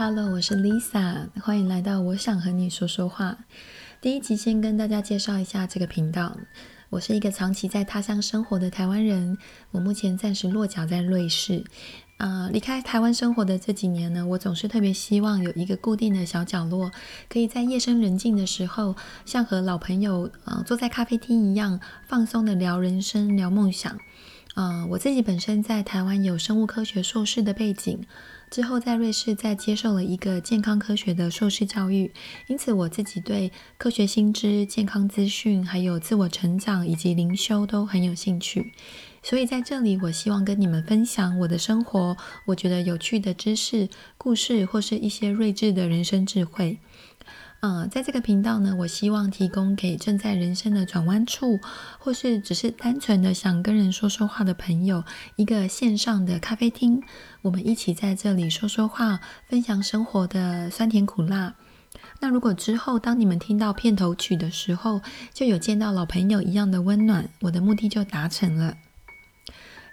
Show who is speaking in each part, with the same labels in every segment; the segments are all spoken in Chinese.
Speaker 1: Hello，我是 Lisa，欢迎来到我想和你说说话。第一集先跟大家介绍一下这个频道。我是一个长期在他乡生活的台湾人，我目前暂时落脚在瑞士。呃，离开台湾生活的这几年呢，我总是特别希望有一个固定的小角落，可以在夜深人静的时候，像和老朋友呃坐在咖啡厅一样，放松的聊人生、聊梦想。呃，我自己本身在台湾有生物科学硕士的背景。之后在瑞士再接受了一个健康科学的硕士教育，因此我自己对科学新知、健康资讯，还有自我成长以及灵修都很有兴趣。所以在这里，我希望跟你们分享我的生活，我觉得有趣的知识、故事，或是一些睿智的人生智慧。嗯、在这个频道呢，我希望提供给正在人生的转弯处，或是只是单纯的想跟人说说话的朋友，一个线上的咖啡厅，我们一起在这里说说话，分享生活的酸甜苦辣。那如果之后当你们听到片头曲的时候，就有见到老朋友一样的温暖，我的目的就达成了。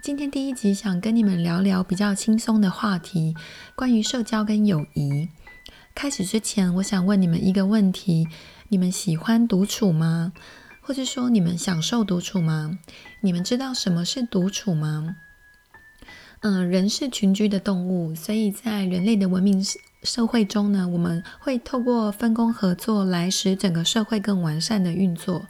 Speaker 1: 今天第一集想跟你们聊聊比较轻松的话题，关于社交跟友谊。开始之前，我想问你们一个问题：你们喜欢独处吗？或者说你们享受独处吗？你们知道什么是独处吗？嗯，人是群居的动物，所以在人类的文明社会中呢，我们会透过分工合作来使整个社会更完善的运作。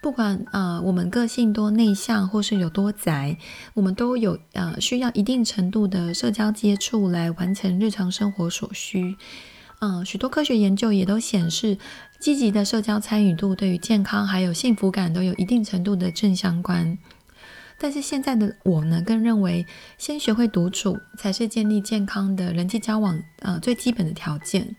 Speaker 1: 不管呃我们个性多内向或是有多宅，我们都有呃需要一定程度的社交接触来完成日常生活所需。嗯，许多科学研究也都显示，积极的社交参与度对于健康还有幸福感都有一定程度的正相关。但是现在的我呢，更认为先学会独处才是建立健康的人际交往呃最基本的条件。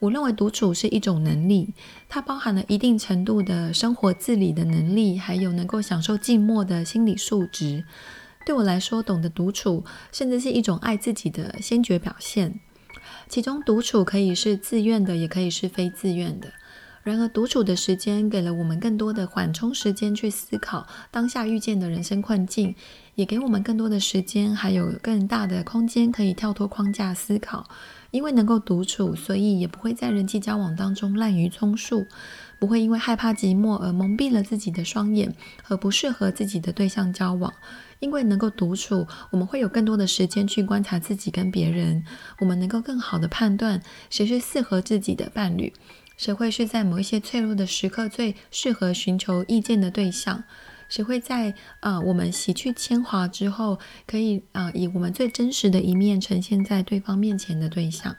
Speaker 1: 我认为独处是一种能力，它包含了一定程度的生活自理的能力，还有能够享受寂寞的心理素质。对我来说，懂得独处甚至是一种爱自己的先决表现。其中独处可以是自愿的，也可以是非自愿的。然而，独处的时间给了我们更多的缓冲时间去思考当下遇见的人生困境，也给我们更多的时间，还有更大的空间可以跳脱框架思考。因为能够独处，所以也不会在人际交往当中滥竽充数，不会因为害怕寂寞而蒙蔽了自己的双眼，和不适合自己的对象交往。因为能够独处，我们会有更多的时间去观察自己跟别人，我们能够更好的判断谁是适合自己的伴侣，谁会是在某一些脆弱的时刻最适合寻求意见的对象，谁会在啊、我们洗去铅华之后，可以啊、以我们最真实的一面呈现在对方面前的对象。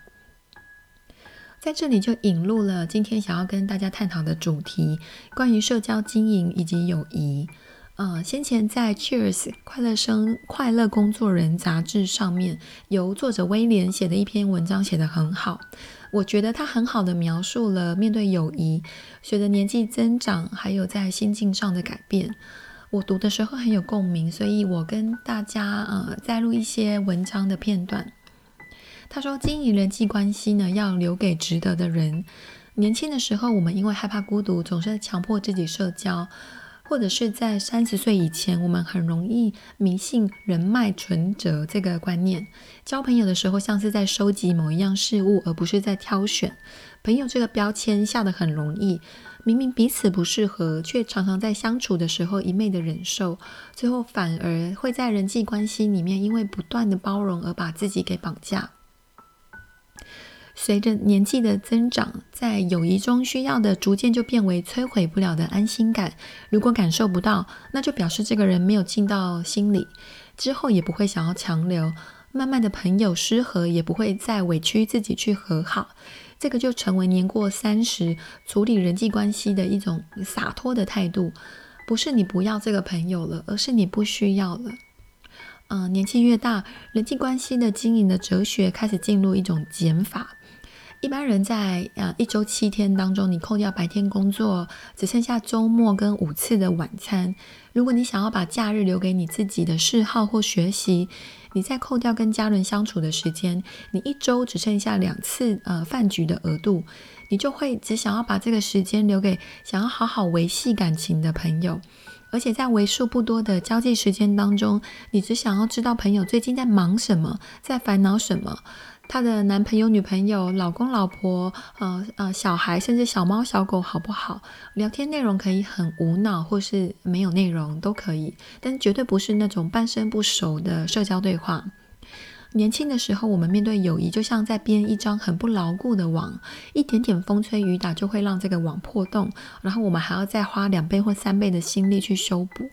Speaker 1: 在这里就引入了今天想要跟大家探讨的主题，关于社交经营以及友谊。呃，先前在《Cheers 快乐生快乐工作人》杂志上面，由作者威廉写的一篇文章写得很好，我觉得他很好的描述了面对友谊，随着年纪增长，还有在心境上的改变。我读的时候很有共鸣，所以我跟大家呃摘录一些文章的片段。他说，经营人际关系呢，要留给值得的人。年轻的时候，我们因为害怕孤独，总是强迫自己社交。或者是在三十岁以前，我们很容易迷信人脉存折这个观念，交朋友的时候像是在收集某一样事物，而不是在挑选。朋友这个标签下得很容易，明明彼此不适合，却常常在相处的时候一昧的忍受，最后反而会在人际关系里面因为不断的包容而把自己给绑架。随着年纪的增长，在友谊中需要的逐渐就变为摧毁不了的安心感。如果感受不到，那就表示这个人没有进到心里，之后也不会想要强留。慢慢的朋友失和，也不会再委屈自己去和好。这个就成为年过三十处理人际关系的一种洒脱的态度。不是你不要这个朋友了，而是你不需要了。嗯、年纪越大，人际关系的经营的哲学开始进入一种减法。一般人在呃一周七天当中，你扣掉白天工作，只剩下周末跟五次的晚餐。如果你想要把假日留给你自己的嗜好或学习，你再扣掉跟家人相处的时间，你一周只剩下两次呃饭局的额度，你就会只想要把这个时间留给想要好好维系感情的朋友。而且在为数不多的交际时间当中，你只想要知道朋友最近在忙什么，在烦恼什么，他的男朋友、女朋友、老公、老婆，呃呃，小孩，甚至小猫、小狗好不好？聊天内容可以很无脑，或是没有内容都可以，但绝对不是那种半生不熟的社交对话。年轻的时候，我们面对友谊，就像在编一张很不牢固的网，一点点风吹雨打就会让这个网破洞，然后我们还要再花两倍或三倍的心力去修补。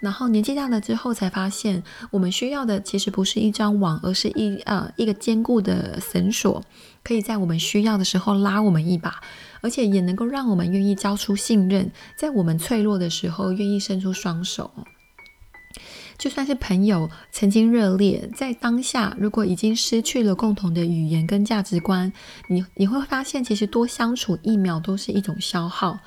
Speaker 1: 然后年纪大了之后，才发现我们需要的其实不是一张网，而是一呃一个坚固的绳索，可以在我们需要的时候拉我们一把，而且也能够让我们愿意交出信任，在我们脆弱的时候愿意伸出双手。就算是朋友曾经热烈，在当下如果已经失去了共同的语言跟价值观，你你会发现，其实多相处一秒都是一种消耗。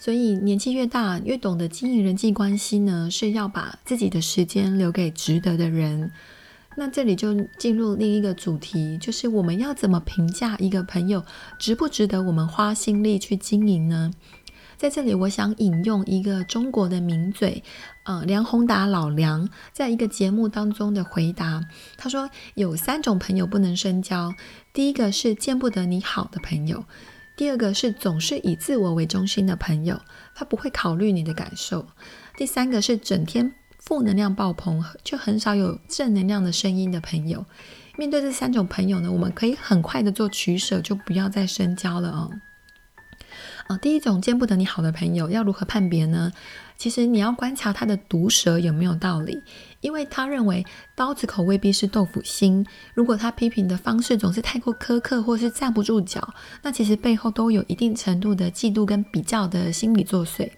Speaker 1: 所以年纪越大，越懂得经营人际关系呢，是要把自己的时间留给值得的人。那这里就进入另一个主题，就是我们要怎么评价一个朋友值不值得我们花心力去经营呢？在这里，我想引用一个中国的名嘴，呃，梁宏达老梁在一个节目当中的回答。他说，有三种朋友不能深交，第一个是见不得你好的朋友，第二个是总是以自我为中心的朋友，他不会考虑你的感受，第三个是整天负能量爆棚，却很少有正能量的声音的朋友。面对这三种朋友呢，我们可以很快的做取舍，就不要再深交了哦。啊，第一种见不得你好的朋友要如何判别呢？其实你要观察他的毒舌有没有道理，因为他认为刀子口未必是豆腐心。如果他批评的方式总是太过苛刻，或是站不住脚，那其实背后都有一定程度的嫉妒跟比较的心理作祟。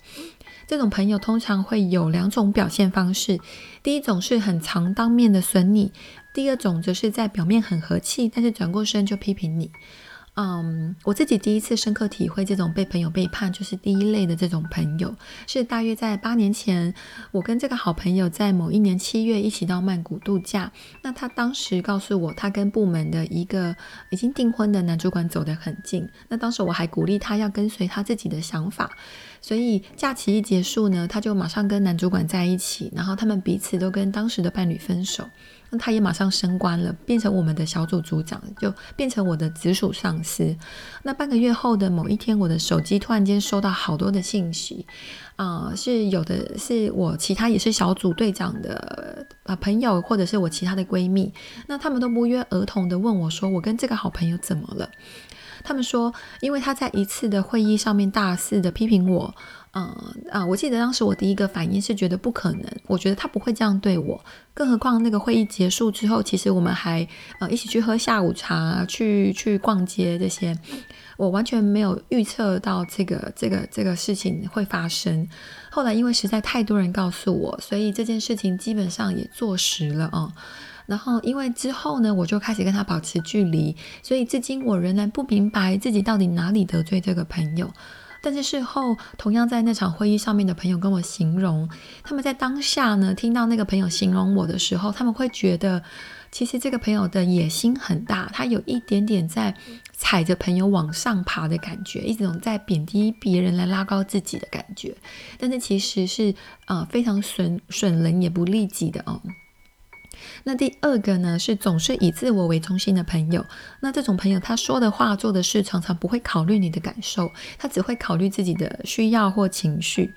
Speaker 1: 这种朋友通常会有两种表现方式，第一种是很常当面的损你，第二种则是在表面很和气，但是转过身就批评你。嗯我自己第一次深刻体会这种被朋友背叛，就是第一类的这种朋友，是大约在八年前，我跟这个好朋友在某一年七月一起到曼谷度假。那他当时告诉我，他跟部门的一个已经订婚的男主管走得很近。那当时我还鼓励他要跟随他自己的想法。所以假期一结束呢，他就马上跟男主管在一起，然后他们彼此都跟当时的伴侣分手。那他也马上升官了，变成我们的小组组长，就变成我的直属上司。那半个月后的某一天，我的手机突然间收到好多的信息，啊、是有的是我其他也是小组队长的啊朋友，或者是我其他的闺蜜，那他们都不约而同的问我说，我跟这个好朋友怎么了？他们说，因为他在一次的会议上面大肆的批评我，嗯啊，我记得当时我第一个反应是觉得不可能，我觉得他不会这样对我，更何况那个会议结束之后，其实我们还呃一起去喝下午茶，去去逛街这些，我完全没有预测到这个这个这个事情会发生。后来因为实在太多人告诉我，所以这件事情基本上也坐实了啊。然后，因为之后呢，我就开始跟他保持距离，所以至今我仍然不明白自己到底哪里得罪这个朋友。但是事后，同样在那场会议上面的朋友跟我形容，他们在当下呢，听到那个朋友形容我的时候，他们会觉得，其实这个朋友的野心很大，他有一点点在踩着朋友往上爬的感觉，一种在贬低别人来拉高自己的感觉。但是其实是呃非常损损人也不利己的哦。那第二个呢，是总是以自我为中心的朋友。那这种朋友，他说的话、做的事，常常不会考虑你的感受，他只会考虑自己的需要或情绪。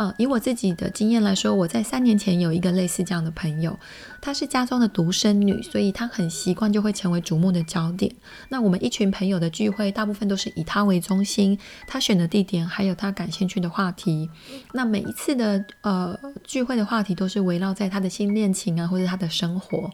Speaker 1: 呃，以我自己的经验来说，我在三年前有一个类似这样的朋友，她是家中的独生女，所以她很习惯就会成为瞩目的焦点。那我们一群朋友的聚会，大部分都是以她为中心，她选的地点还有她感兴趣的话题。那每一次的呃聚会的话题都是围绕在她的新恋情啊，或者她的生活。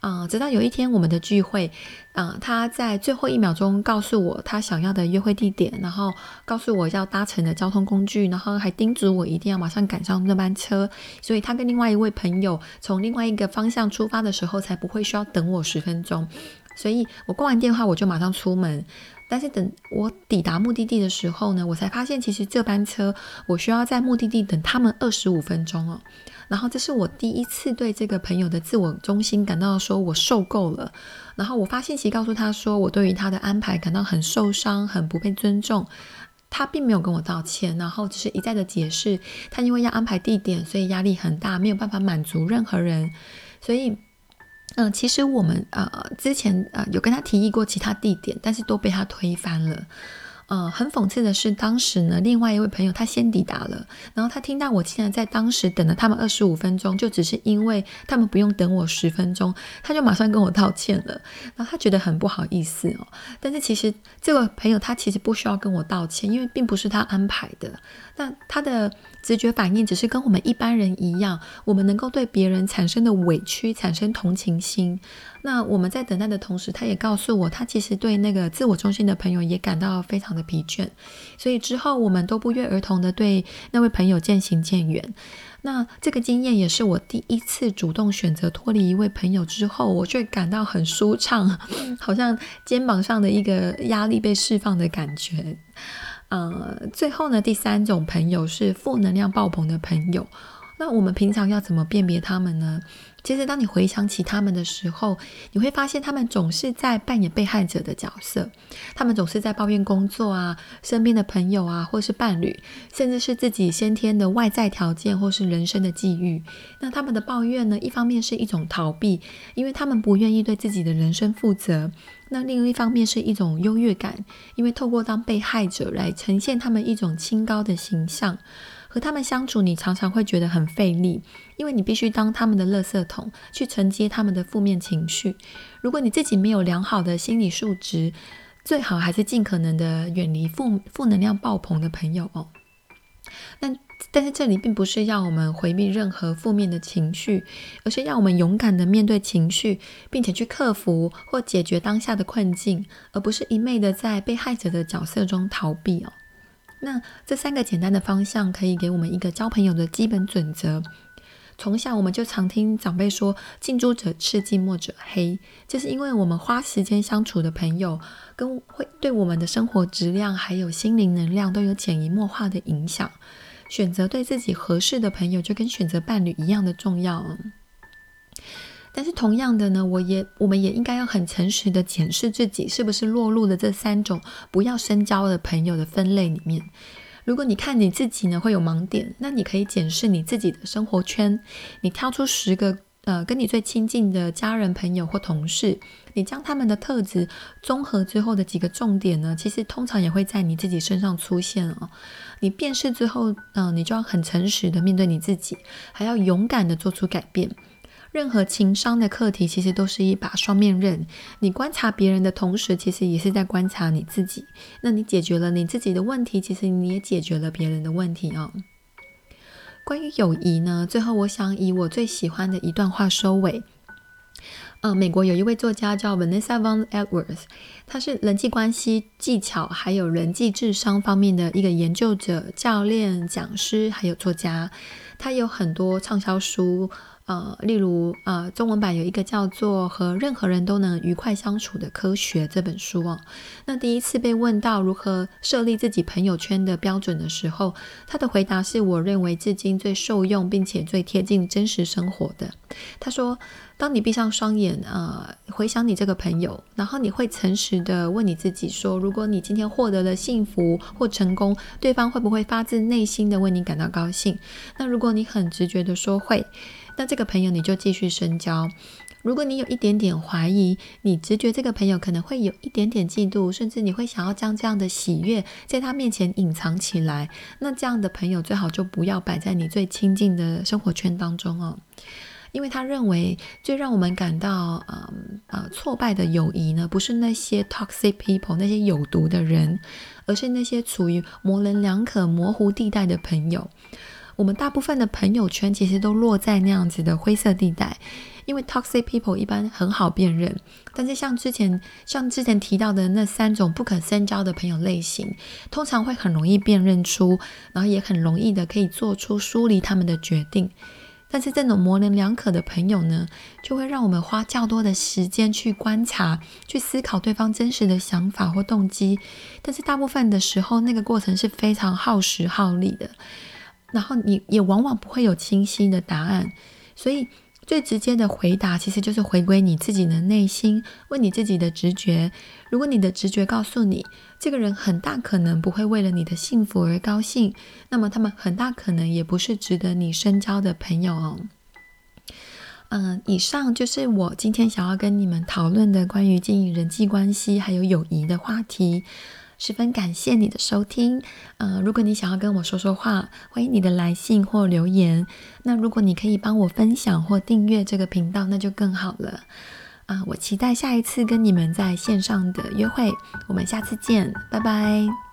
Speaker 1: 啊、直到有一天我们的聚会，啊、他在最后一秒钟告诉我他想要的约会地点，然后告诉我要搭乘的交通工具，然后还叮嘱我一定要马上赶上那班车，所以他跟另外一位朋友从另外一个方向出发的时候，才不会需要等我十分钟。所以我挂完电话我就马上出门，但是等我抵达目的地的时候呢，我才发现其实这班车我需要在目的地等他们二十五分钟哦。然后这是我第一次对这个朋友的自我中心感到说我受够了。然后我发信息告诉他说我对于他的安排感到很受伤，很不被尊重。他并没有跟我道歉，然后只是一再的解释，他因为要安排地点，所以压力很大，没有办法满足任何人，所以。嗯、其实我们呃之前呃有跟他提议过其他地点，但是都被他推翻了。呃，很讽刺的是，当时呢，另外一位朋友他先抵达了，然后他听到我竟然在当时等了他们二十五分钟，就只是因为他们不用等我十分钟，他就马上跟我道歉了，然后他觉得很不好意思哦。但是其实这位朋友他其实不需要跟我道歉，因为并不是他安排的。那他的直觉反应只是跟我们一般人一样，我们能够对别人产生的委屈产生同情心。那我们在等待的同时，他也告诉我，他其实对那个自我中心的朋友也感到非常的疲倦，所以之后我们都不约而同的对那位朋友渐行渐远。那这个经验也是我第一次主动选择脱离一位朋友之后，我却感到很舒畅，好像肩膀上的一个压力被释放的感觉。呃，最后呢，第三种朋友是负能量爆棚的朋友。那我们平常要怎么辨别他们呢？其实，当你回想起他们的时候，你会发现他们总是在扮演被害者的角色，他们总是在抱怨工作啊、身边的朋友啊，或是伴侣，甚至是自己先天的外在条件或是人生的际遇。那他们的抱怨呢，一方面是一种逃避，因为他们不愿意对自己的人生负责；那另一方面是一种优越感，因为透过当被害者来呈现他们一种清高的形象。和他们相处，你常常会觉得很费力，因为你必须当他们的垃圾桶，去承接他们的负面情绪。如果你自己没有良好的心理素质，最好还是尽可能的远离负负能量爆棚的朋友哦。那但是这里并不是要我们回避任何负面的情绪，而是要我们勇敢的面对情绪，并且去克服或解决当下的困境，而不是一昧的在被害者的角色中逃避哦。那这三个简单的方向可以给我们一个交朋友的基本准则。从小我们就常听长辈说“近朱者赤，近墨者黑”，就是因为我们花时间相处的朋友，跟会对我们的生活质量还有心灵能量都有潜移默化的影响。选择对自己合适的朋友，就跟选择伴侣一样的重要。但是同样的呢，我也我们也应该要很诚实的检视自己是不是落入了这三种不要深交的朋友的分类里面。如果你看你自己呢会有盲点，那你可以检视你自己的生活圈，你挑出十个呃跟你最亲近的家人、朋友或同事，你将他们的特质综合之后的几个重点呢，其实通常也会在你自己身上出现哦。你辨识之后，嗯、你就要很诚实的面对你自己，还要勇敢的做出改变。任何情商的课题，其实都是一把双面刃。你观察别人的同时，其实也是在观察你自己。那你解决了你自己的问题，其实你也解决了别人的问题哦。关于友谊呢，最后我想以我最喜欢的一段话收尾。呃，美国有一位作家叫 Vanessa Von Edwards，他是人际关系技巧还有人际智商方面的一个研究者、教练、讲师还有作家。他有很多畅销书。呃，例如，呃，中文版有一个叫做《和任何人都能愉快相处的科学》这本书哦。那第一次被问到如何设立自己朋友圈的标准的时候，他的回答是我认为至今最受用并且最贴近真实生活的。他说：“当你闭上双眼，呃，回想你这个朋友，然后你会诚实的问你自己说，如果你今天获得了幸福或成功，对方会不会发自内心的为你感到高兴？那如果你很直觉的说会。”那这个朋友你就继续深交。如果你有一点点怀疑，你直觉这个朋友可能会有一点点嫉妒，甚至你会想要将这样的喜悦在他面前隐藏起来，那这样的朋友最好就不要摆在你最亲近的生活圈当中哦。因为他认为最让我们感到呃呃挫败的友谊呢，不是那些 toxic people 那些有毒的人，而是那些处于模棱两可、模糊地带的朋友。我们大部分的朋友圈其实都落在那样子的灰色地带，因为 toxic people 一般很好辨认，但是像之前像之前提到的那三种不可深交的朋友类型，通常会很容易辨认出，然后也很容易的可以做出疏离他们的决定。但是这种模棱两可的朋友呢，就会让我们花较多的时间去观察、去思考对方真实的想法或动机，但是大部分的时候，那个过程是非常耗时耗力的。然后你也往往不会有清晰的答案，所以最直接的回答其实就是回归你自己的内心，问你自己的直觉。如果你的直觉告诉你，这个人很大可能不会为了你的幸福而高兴，那么他们很大可能也不是值得你深交的朋友哦。嗯，以上就是我今天想要跟你们讨论的关于经营人际关系还有友谊的话题。十分感谢你的收听。呃，如果你想要跟我说说话，欢迎你的来信或留言。那如果你可以帮我分享或订阅这个频道，那就更好了。啊，我期待下一次跟你们在线上的约会。我们下次见，拜拜。